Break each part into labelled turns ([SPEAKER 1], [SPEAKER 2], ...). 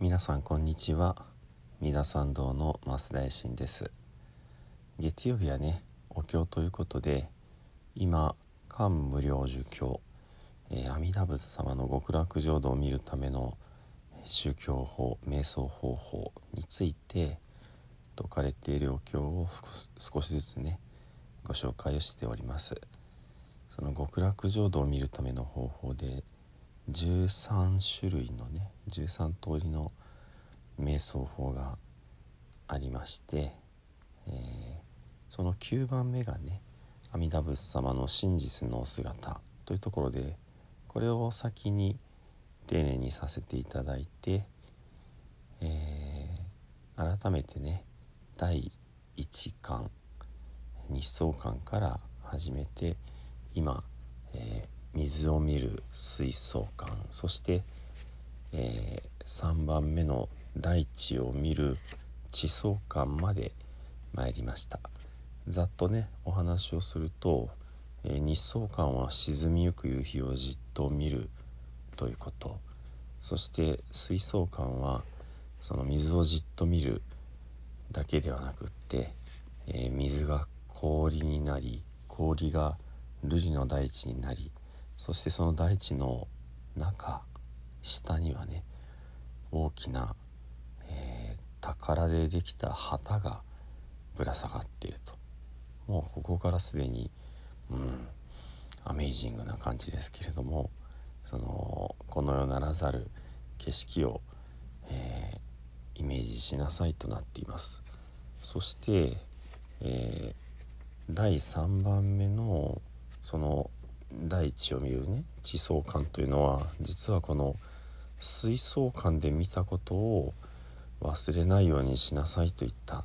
[SPEAKER 1] 皆さんこんにちは。三田参道の増大臣です。月曜日はねお経ということで今漢無量寿経、えー、阿弥陀仏様の極楽浄土を見るための宗教法瞑想方法について説かれているお経を少しずつねご紹介をしております。その極楽浄土を見るための方法で13種類のね13通りの瞑想法がありまして、えー、その9番目がね阿弥陀仏様の真実のお姿というところでこれを先に丁寧にさせていただいて、えー、改めてね第1巻日相観から始めて今、えー水を見る水槽館。そして、えー、3番目の大地を見る地層館まで参りました。ざっとねお話をすると、えー、日相館は沈みゆく夕日をじっと見るということ。そして水槽館はその水をじっと見るだけではなくって、えー、水が氷になり氷が瑠璃の大地になりそしてその大地の中下にはね大きな、えー、宝でできた旗がぶら下がっていると。もうここからすでにうんアメイジングな感じですけれどもそのこの世ならざる景色を、えー、イメージしなさいとなっています。そして、えー、第3番目のその大地を見るね地層感というのは実はこの水槽感で見たことを忘れないようにしなさいといった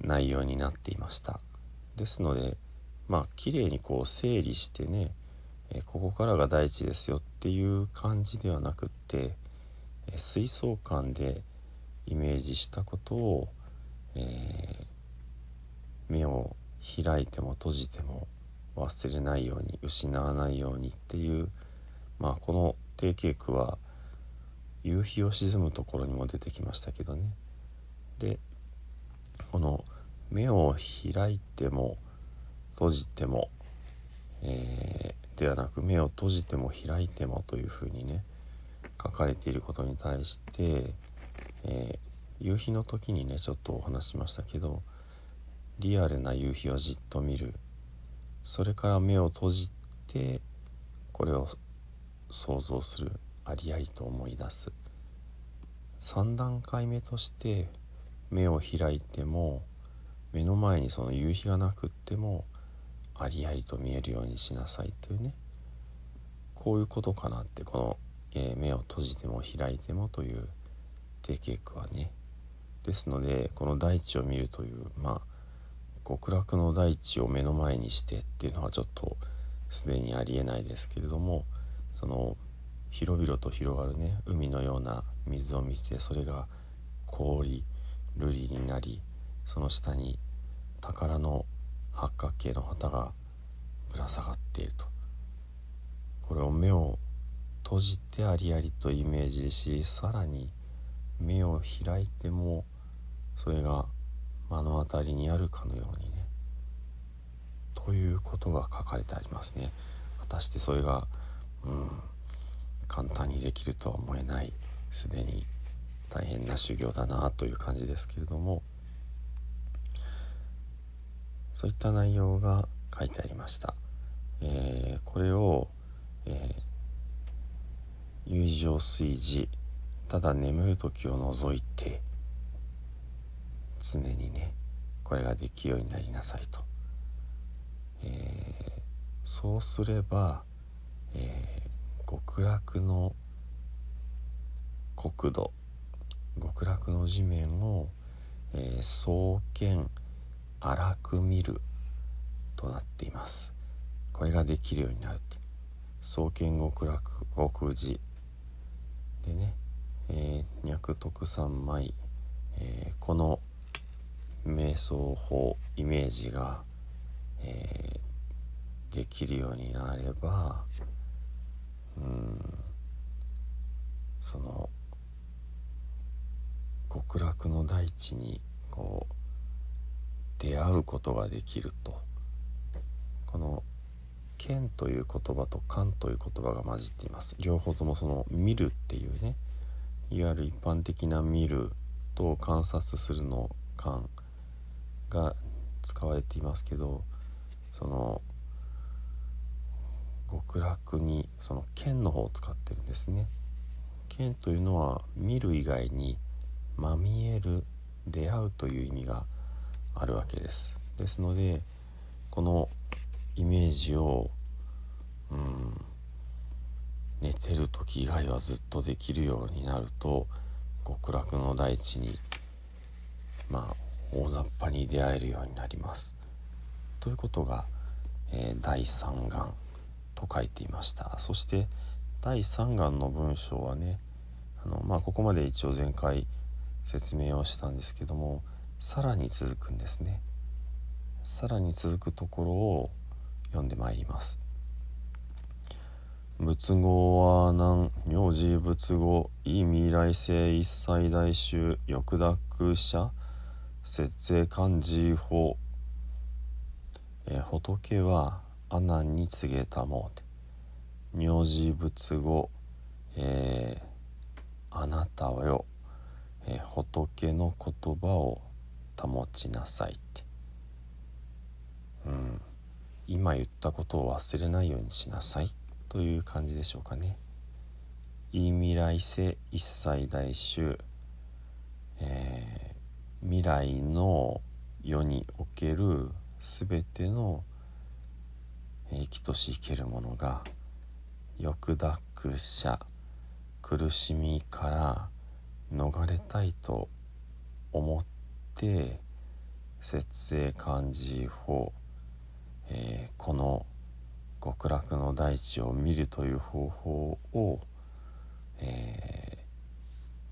[SPEAKER 1] 内容になっていました。ですのでまあ綺麗にこう整理してね、えここからが大地ですよっていう感じではなくって、え水槽感でイメージしたことを、えー、目を開いても閉じても忘れないように失わないようにっていうまあこの定型句は夕日を沈むところにも出てきましたけどね。でこの目を開いても閉じても、えー、ではなく目を閉じても開いてもというふうにね書かれていることに対して、えー、夕日の時にねちょっとお話ししましたけどリアルな夕日をじっと見る。それから目を閉じてこれを想像するありありと思い出す。3段階目として目を開いても目の前にその夕日がなくってもありありと見えるようにしなさいというね。こういうことかなってこの、えー、目を閉じても開いてもという定型句はね。ですのでこの大地を見るというまあ極楽の大地を目の前にしてっていうのはちょっとすでにありえないですけれどもその広々と広がるね海のような水を見てそれが氷瑠璃になりその下に宝の八角形の旗がぶら下がっていると。これを目を閉じてありありとイメージしさらに目を開いてもそれが目の当たりにあるかのようにね。ということが書かれてありますね。果たしてそれがうん簡単にできるとは思えない。すでに大変な修行だなという感じですけれども。そういった内容が書いてありました、えー、これを、えー、友情炊事。ただ眠る時を除いて。常にねこれができるようになりなさいと、えー、そうすれば、えー、極楽の国土極楽の地面を、えー、創建荒く見るとなっています。これができるようになるって。創建極楽極寺でね、えー、脈徳三枚、えー、この「瞑想法イメージが、えー、できるようになればうんその極楽の大地にこう出会うことができると。この「剣」という言葉と「観」という言葉が混じっています。両方ともその「見る」っていうねいわゆる一般的な「見る」と観察するの「観」が使われていますけどその極楽にその剣の方を使ってるんですね。剣というのは見る以外にまみえる出会うという意味があるわけです。ですのでこのイメージをうん寝てる時以外はずっとできるようになると極楽の大地にまあ大雑把に出会えるようになります。ということが、えー、第三眼と書いていました。そして第3眼の文章はねあの、まあ、ここまで一応前回説明をしたんですけどもさらに続くんですね。さらに続くところを読んでまいります。仏語は南名字仏語異未来性一切大衆。欲諾者。節税漢字法え仏は阿南に告げたもうて名字仏語、えー、あなたはよ、えー、仏の言葉を保ちなさいってうん今言ったことを忘れないようにしなさいという感じでしょうかね。いい未来性一切大衆、えー、未来の世における全ての生きとし生けるものが欲奪者苦しみから逃れたいと思って節税漢字法、えー、この極楽の大地を見るという方法を、え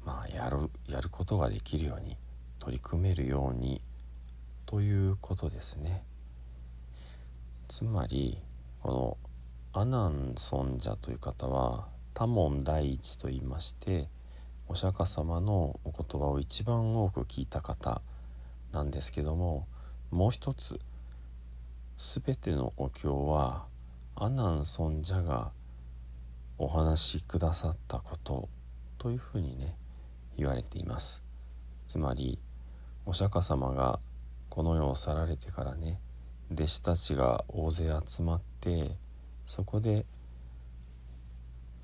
[SPEAKER 1] ー、まあやるやることができるように取り組めるようにということですね。つまりこの阿南尊者という方は多聞第一と言いましてお釈迦様のお言葉を一番多く聞いた方なんですけどももう一つ全てのお経は阿南尊者がお話しくださったことというふうにね言われていますつまりお釈迦様がこの世を去られてからね弟子たちが大勢集まってそこで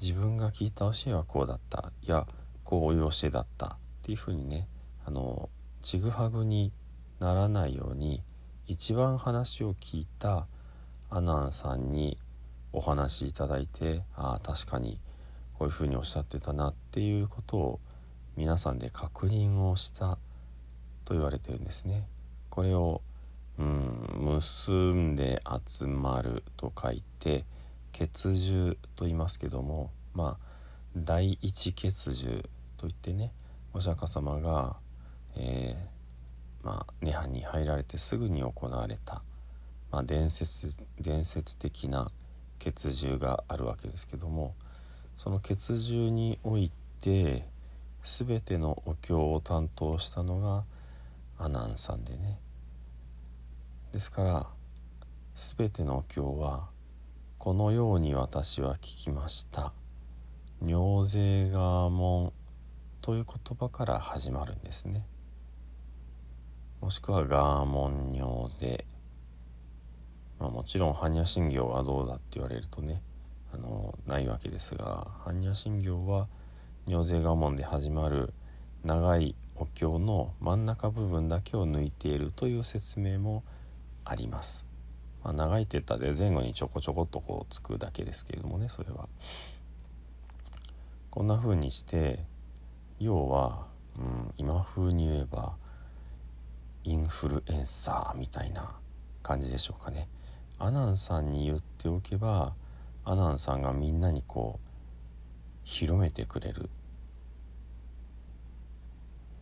[SPEAKER 1] 自分が聞いた教えはこうだった。いやこういう教えだった。っていうふうにねあのちぐはぐにならないように一番話を聞いたアナンさんにお話しいただいてああ確かにこういうふうにおっしゃってたなっていうことを皆さんで確認をしたと言われてるんですね。これをうん結んで集まると書いて血獣と言いますけどもまあ第一血獣といってねお釈迦様が、えー、まあ、涅槃に入られてすぐに行われた、まあ、伝説伝説的な血獣があるわけですけどもその血獣において全てのお経を担当したのが阿南さんでね。ですから全ての経はこのように私は聞きました。尿税が門という言葉から始まるんですね。もしくはガーモン尿税。まあもちろん般若心経はどうだって言われるとねあのないわけですが般若心経は尿税我門で始まる長いお経の真ん中部分だけを抜いているという説明もあります。まあ、長いって言ったで前後にちょこちょこっとこうつくだけですけれどもねそれは。こんな風にして要は、うん、今風に言えばインフルエンサーみたいな感じでしょうかね。アナンさんに言っておけばアナンさんがみんなにこう広めてくれる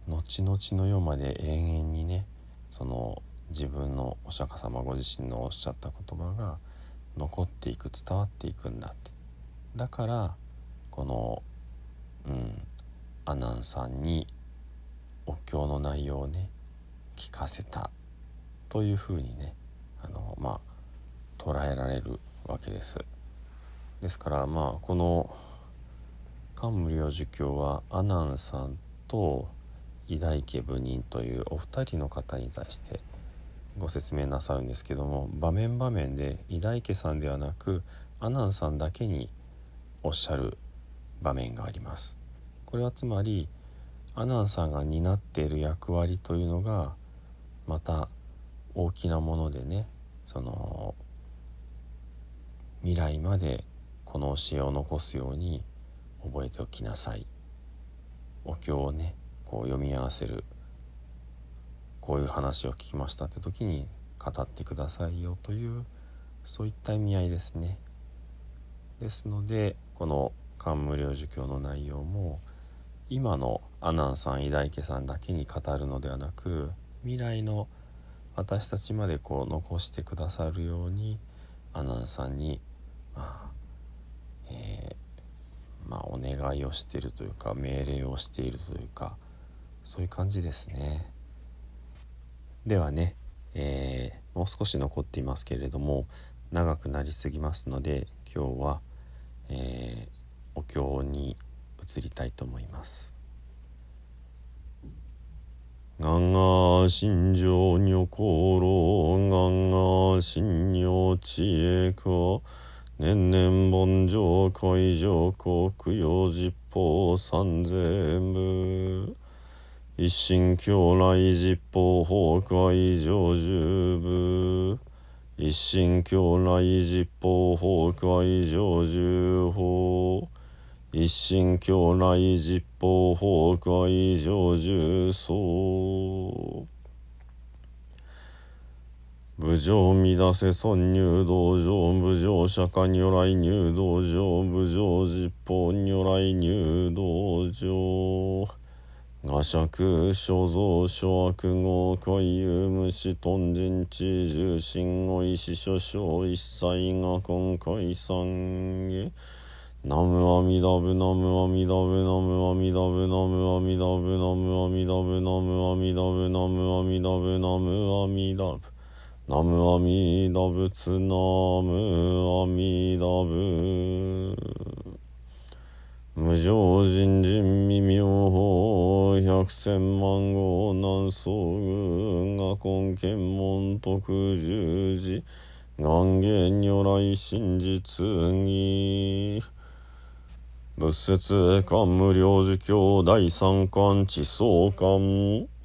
[SPEAKER 1] 後々の世まで永遠にねその自分のお釈迦様ご自身のおっしゃった言葉が残っていく伝わっていくんだってだからこのうん阿南さんにお経の内容をね聞かせたというふうにねあのまあ捉えられるわけです。ですからまあこの漢無量寿経は阿南さんと伊大家部人というお二人の方に対してご説明なさるんですけども場面場面で伊大家さんではなく阿南さんだけにおっしゃる場面があります。これはつまり阿南さんが担っている役割というのがまた大きなものでねその未来までこの教えを残すように覚えておきなさいお経をねこう読み合わせるこういう話を聞きましたって時に語ってくださいよというそういった意味合いですね。ですのでこの「漢無量寿経」の内容も今の阿南さん伊大家さんだけに語るのではなく未来の私たちまでこう残してくださるように阿南さんにまあ、えー、まあ、お願いをしているというか命令をしているというかそういう感じですね。ではね、えー、もう少し残っていますけれども長くなりすぎますので今日は、えー、お経に移りたいと思います。がんが心情女心がんが心女知恵か年々盆上海上国用実法三千部一心教来実法崩壊上十部一心教来実法崩壊上十法一心教来実法崩壊上重層部上乱せ尊入道場部上釈迦如来入道場部上実法如来入道場画尺、所蔵、諸悪号、恋有無視、頓人、知重、信語、意志、所掌、一切が今回三下。ナムアミダブ、ナムアミダブ、ナムアミダブ、ナムアミダブ、ナムアミダブ、ナムアミダブ、ナムアミダブ、ナムアミダブ。ナムアミダブツナムアミダブ。無常人人未妙法百千万号南宋軍が根検門徳十字願言如来真実義。仏説官無量寿経第三巻地層巻。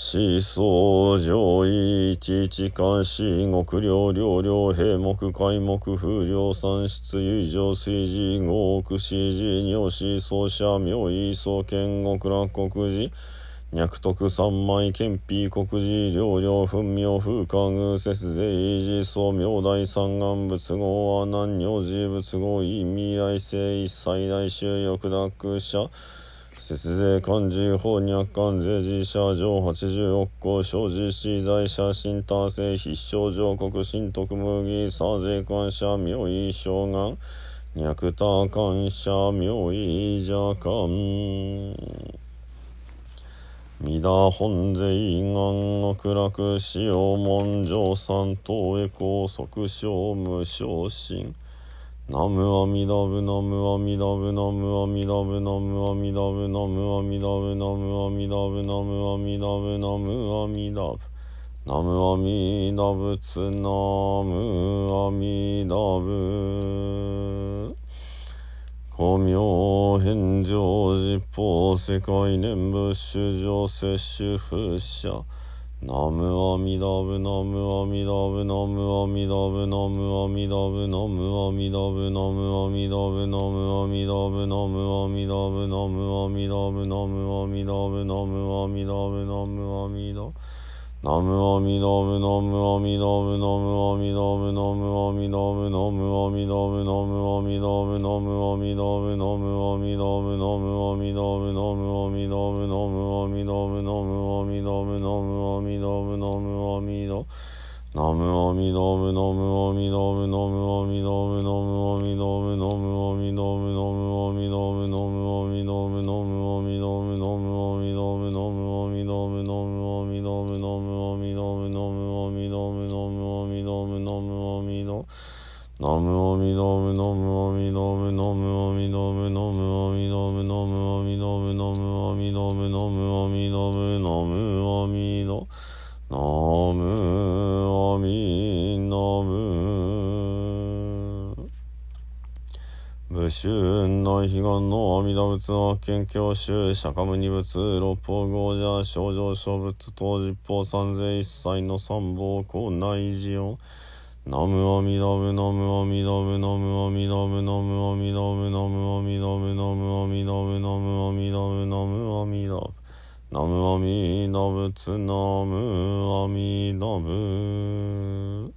[SPEAKER 1] 思想上位一一監視極量量量閉目開目風量産出以上水事五億四事尿子奏者妙意創建極楽国寺。脈徳三枚憲秘国寺両量分妙風化偶節税維持総明大三眼仏号阿南如寺仏号意未来世一最大衆欲奪者節税漢字法若干税事者上80億個生じ資材者新達成必勝上国新徳麦差税関者妙意将願脈多感者妙意若干三田本税願極楽使用文上三等へ高速小無昇進ナムアミダブナムアミダブナムアミダブナムアミダブナムアミダブナムアミダブナムアミダブナムアミダブナムアミダブツナムアミダブ古明返上実法世界念仏主上摂取不捨ナムアミダブナムアミダブナムアミダブナムアミダブナムアミダブナムアミダブナムアミダブナムアミダブナムアミダブナムアミダブナムアミダブナムアミダブナムアミダブナムアミダブナムアミダブナムアミダブナムアミダブナムアミダブナムアミダブナムアミダブナムアミダブナムアミダブナムアミダブナムアミダブナムアミダブナムアミダナムアミダブナムアミダブナムアミダブナムアミダムアミダブナムアミダムアミダブナムアミダムアミダブナムアミダムむのむおみのむのむおみのむのむおみのむのむおみのむのむおみのむのむおみのむのむおみののむおみのむ武州内悲願の阿弥陀仏の発見教習釈迦無二仏六方豪者症状小仏当十方三世一切の三宝庫内寺音ナムアミダブナムアミダブナムアミダブナムアミダブナムアミダブナムアミダブナムアミダブナムアミダブナムアミダブツナムアミダブ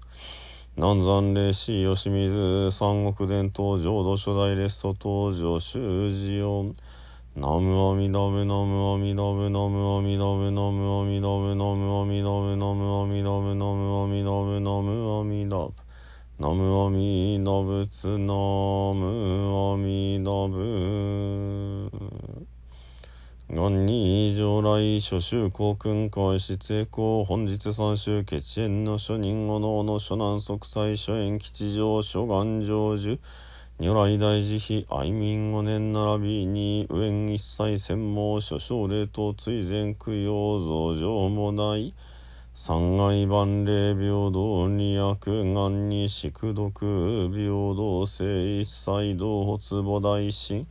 [SPEAKER 1] 南山霊師吉水三国伝統浄土初代レスト登場修士音ナムアミダブナムアミダブナムアミダブナムアミダブナムアミダブナムアミダブナムアミダブナムアミダブナムアミダブツナムアミダブ元に上来諸州公君会失栄光本日三州決縁の諸人後能の諸南即祭諸縁吉祥諸願成就如来大慈悲愛民五年並びに右縁一切専門諸奨霊と追善供養増上もない三害万霊平等二悪願に宿毒平等性一切同発母大神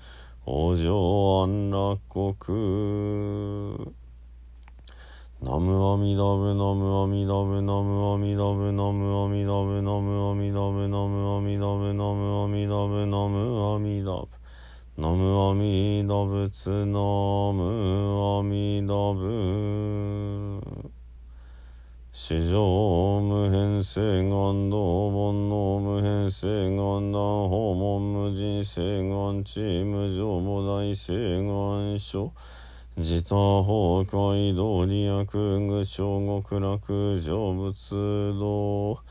[SPEAKER 1] 往生安楽国ナムアミダブナムアミダブナムアミダブナムアミダブナムアミダブナムアミダブナムアミダブナムアミダブナムアミダブツナムアミダブ史上無変性願道煩悩無変性願断訪問無人性願地無常母大性願書自他崩壊道理悪具超極楽成仏道。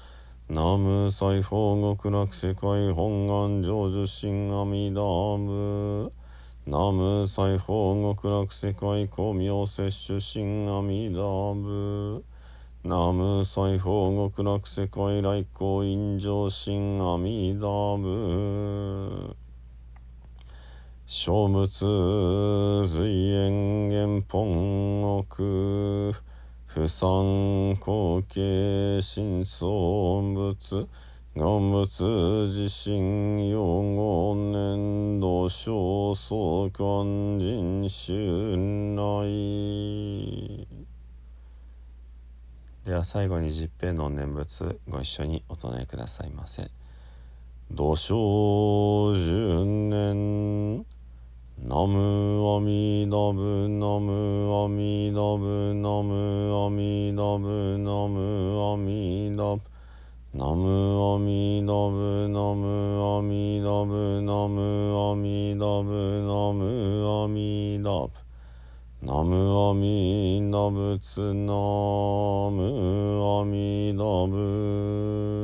[SPEAKER 1] 南無西方極楽世界本願成就心阿弥陀仏。南無西方極楽世界光明摂取心阿弥陀仏。南無西方極楽世界来光陰上心阿弥陀仏。小仏随縁元本奥不産後継真相仏願仏自身用語年度小相関人襲内では最後に十平の念仏。ご一緒にお唱えくださいませ。土生十年。ナムアミダブナムアミダブナムアミダブナムアミダブナムアミダブナムアミダブナムアミダブナムアミダブナムアミダブツナムアミダブ